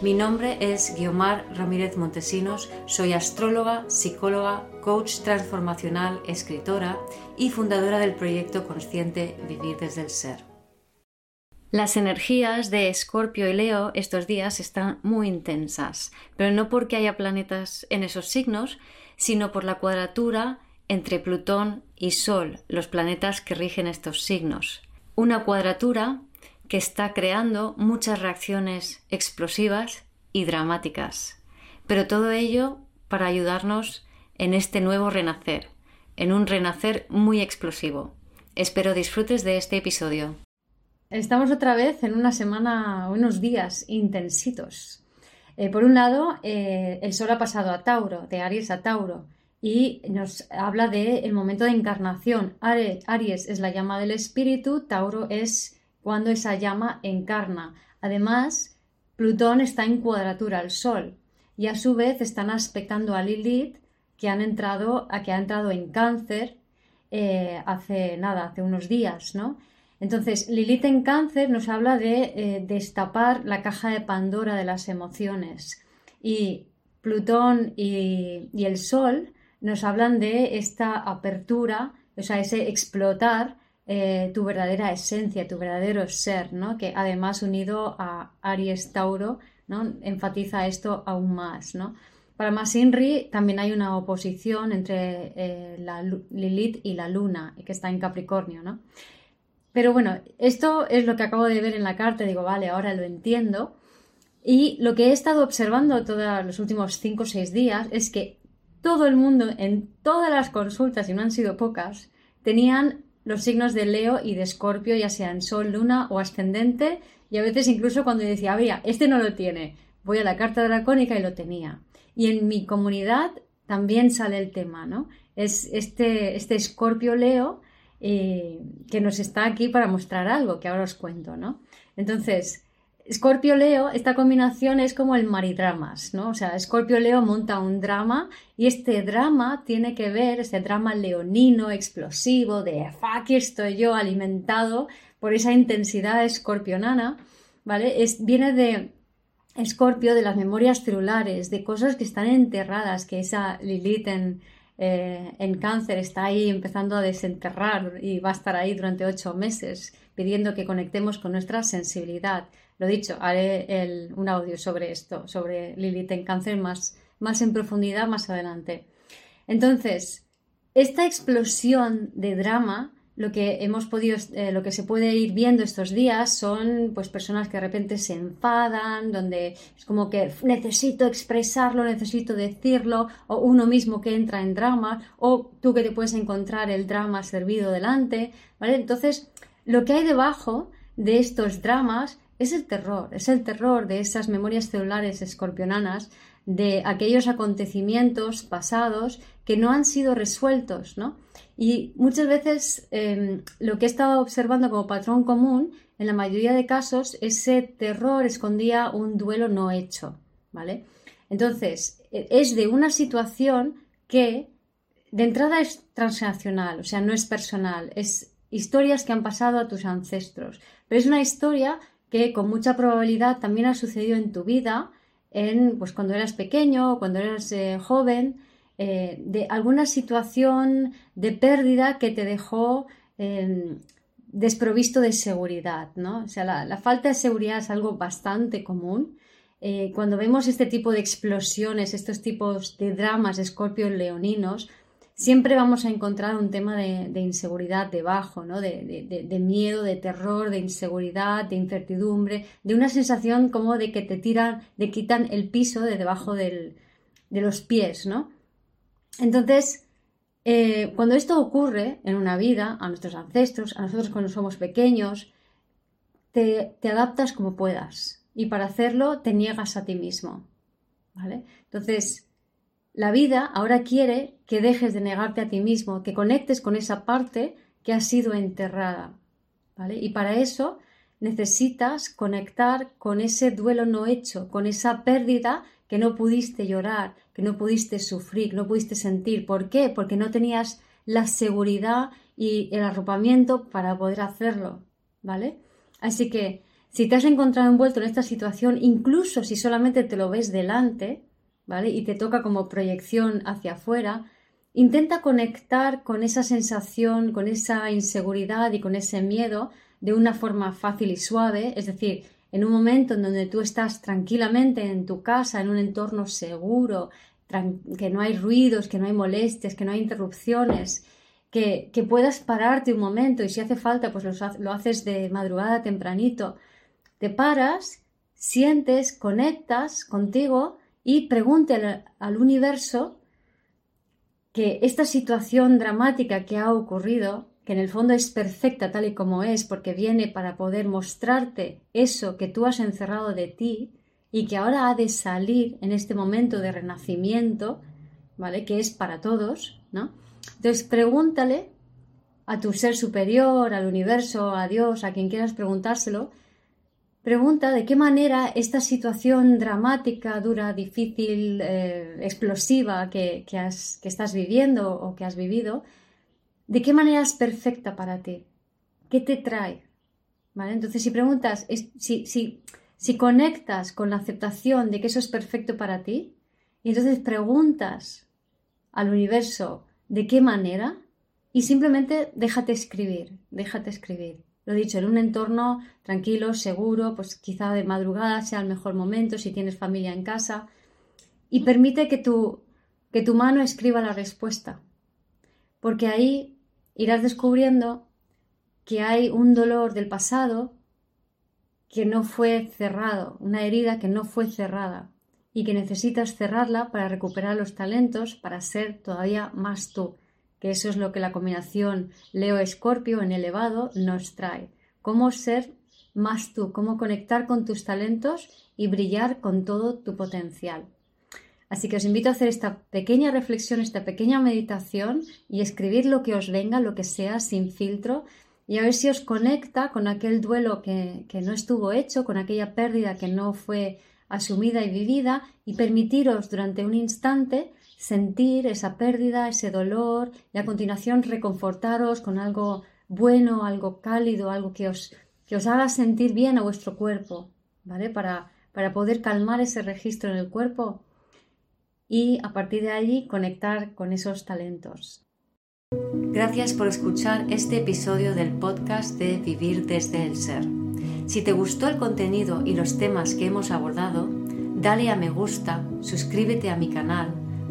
Mi nombre es Guiomar Ramírez Montesinos, soy astróloga, psicóloga, coach transformacional, escritora y fundadora del proyecto consciente Vivir desde el Ser. Las energías de Escorpio y Leo estos días están muy intensas, pero no porque haya planetas en esos signos, sino por la cuadratura entre Plutón y Sol, los planetas que rigen estos signos. Una cuadratura que está creando muchas reacciones explosivas y dramáticas. Pero todo ello para ayudarnos en este nuevo renacer, en un renacer muy explosivo. Espero disfrutes de este episodio. Estamos otra vez en una semana, unos días intensitos. Eh, por un lado, eh, el Sol ha pasado a Tauro, de Aries a Tauro, y nos habla del el momento de encarnación. Aries es la llama del espíritu, Tauro es cuando esa llama encarna. Además, Plutón está en cuadratura al Sol y a su vez están aspectando a Lilith que entrado a que ha entrado en Cáncer eh, hace nada, hace unos días, ¿no? Entonces, Lilith en Cáncer nos habla de eh, destapar la caja de Pandora de las emociones y Plutón y, y el Sol nos hablan de esta apertura, o sea, ese explotar eh, tu verdadera esencia, tu verdadero ser, ¿no? que además unido a Aries Tauro ¿no? enfatiza esto aún más. ¿no? Para Masinri también hay una oposición entre eh, la Lilith y la Luna, que está en Capricornio. ¿no? Pero bueno, esto es lo que acabo de ver en la carta, digo, vale, ahora lo entiendo. Y lo que he estado observando todos los últimos 5 o 6 días es que todo el mundo, en todas las consultas, y no han sido pocas, tenían los signos de Leo y de Escorpio, ya sean Sol, Luna o Ascendente, y a veces incluso cuando decía, mira, este no lo tiene, voy a la carta dracónica y lo tenía. Y en mi comunidad también sale el tema, ¿no? Es este, este Escorpio Leo eh, que nos está aquí para mostrar algo, que ahora os cuento, ¿no? Entonces, Scorpio Leo, esta combinación es como el maridramas, ¿no? O sea, Scorpio Leo monta un drama y este drama tiene que ver, este drama leonino, explosivo, de aquí estoy yo alimentado por esa intensidad escorpionana, ¿vale? Es, viene de Escorpio, de las memorias celulares, de cosas que están enterradas, que esa Lilith en, eh, en cáncer está ahí empezando a desenterrar y va a estar ahí durante ocho meses pidiendo que conectemos con nuestra sensibilidad. Lo dicho, haré un audio sobre esto, sobre Lilith en cáncer más, más en profundidad más adelante. Entonces, esta explosión de drama lo que hemos podido, eh, lo que se puede ir viendo estos días son pues personas que de repente se enfadan, donde es como que necesito expresarlo, necesito decirlo, o uno mismo que entra en drama, o tú que te puedes encontrar el drama servido delante, ¿vale? Entonces, lo que hay debajo de estos dramas es el terror, es el terror de esas memorias celulares escorpionanas, de aquellos acontecimientos pasados que no han sido resueltos, ¿no? Y muchas veces em, lo que he estado observando como patrón común, en la mayoría de casos, ese terror escondía un duelo no hecho, ¿vale? Entonces, e, es de una situación que de entrada es transnacional, o sea, no es personal, es historias que han pasado a tus ancestros. Pero es una historia que con mucha probabilidad también ha sucedido en tu vida, en, pues cuando eras pequeño o cuando eras eh, joven, eh, de alguna situación de pérdida que te dejó em, desprovisto de seguridad, ¿no? O sea, la, falta de seguridad es algo bastante común. Eh, cuando vemos este tipo de explosiones, estos tipos de dramas escorpios leoninos, siempre vamos a encontrar un tema de, inseguridad debajo, ¿no? De, miedo, de terror, de inseguridad, de incertidumbre, de una sensación como de que te tiran, de quitan el piso de debajo de los pies, ¿no? Entonces, eh, cuando esto ocurre en una vida, a nuestros ancestros, a nosotros cuando somos pequeños, te, te adaptas como puedas y para hacerlo te niegas a ti mismo, ¿vale? Entonces, la vida ahora quiere que dejes de negarte a ti mismo, que conectes con esa parte que ha sido enterrada, ¿vale? Y para eso necesitas conectar con ese duelo no hecho, con esa pérdida que no pudiste llorar, que no pudiste sufrir, no pudiste sentir. ¿Por qué? Porque no tenías la seguridad y el arropamiento para poder hacerlo, ¿vale? Así que si te has encontrado envuelto en esta situación, incluso si solamente te lo ves delante, Y te toca como proyección hacia afuera, intenta conectar con esa sensación, con esa inseguridad y con ese miedo de una forma fácil y suave, es decir, en un momento en donde tú estás tranquilamente en tu casa, en un entorno seguro, que no hay ruidos, que no hay molestias, que no hay interrupciones, que, puedas pararte un momento y si hace falta, pues lo, haces de madrugada tempranito. Te paras, sientes, conectas contigo y pregúntale al universo que esta situación dramática que ha ocurrido que en el fondo es perfecta tal y como es, porque viene para poder mostrarte eso que tú has encerrado de ti y que ahora ha de salir en este momento de renacimiento, ¿vale? Que es para todos, ¿no? Entonces pregúntale a tu ser superior, al universo, a Dios, a quien quieras preguntárselo, pregunta de qué manera esta situación dramática, dura, difícil, eh, explosiva que, que estás viviendo o que has vivido, ¿De qué manera es perfecta para ti? ¿Qué te trae? ¿Vale? Entonces, si preguntas, si, si, si conectas con la aceptación de que eso es perfecto para ti, y entonces preguntas al universo de qué manera, y simplemente déjate escribir, déjate escribir. Lo dicho, en un entorno tranquilo, seguro, pues quizá de madrugada sea el mejor momento si tienes familia en casa, y permite que tu, que tu mano escriba la respuesta, porque ahí irás descubriendo que hay un dolor del pasado que no fue cerrado, una herida que no fue cerrada y que necesitas cerrarla para recuperar los talentos para ser todavía más tú, que eso es lo que la combinación Leo-Escorpio en elevado nos trae. Cómo ser más tú, cómo conectar con tus talentos y brillar con todo tu potencial. Así que os invito a hacer esta pequeña reflexión, esta pequeña meditación y escribir lo que os venga, lo que sea, sin filtro, y a ver si os conecta con aquel duelo que, no estuvo hecho, con aquella pérdida que no fue asumida y vivida, y permitiros durante un instante sentir esa pérdida, ese dolor, y a continuación reconfortaros con algo bueno, algo cálido, algo que os, que os haga sentir bien a vuestro cuerpo, ¿vale? Para, para poder calmar ese registro en el cuerpo y a partir de allí conectar con esos talentos. Gracias por escuchar este episodio del podcast de Vivir desde el Ser. Si te gustó el contenido y los temas que hemos abordado, dale a me gusta, suscríbete a mi canal,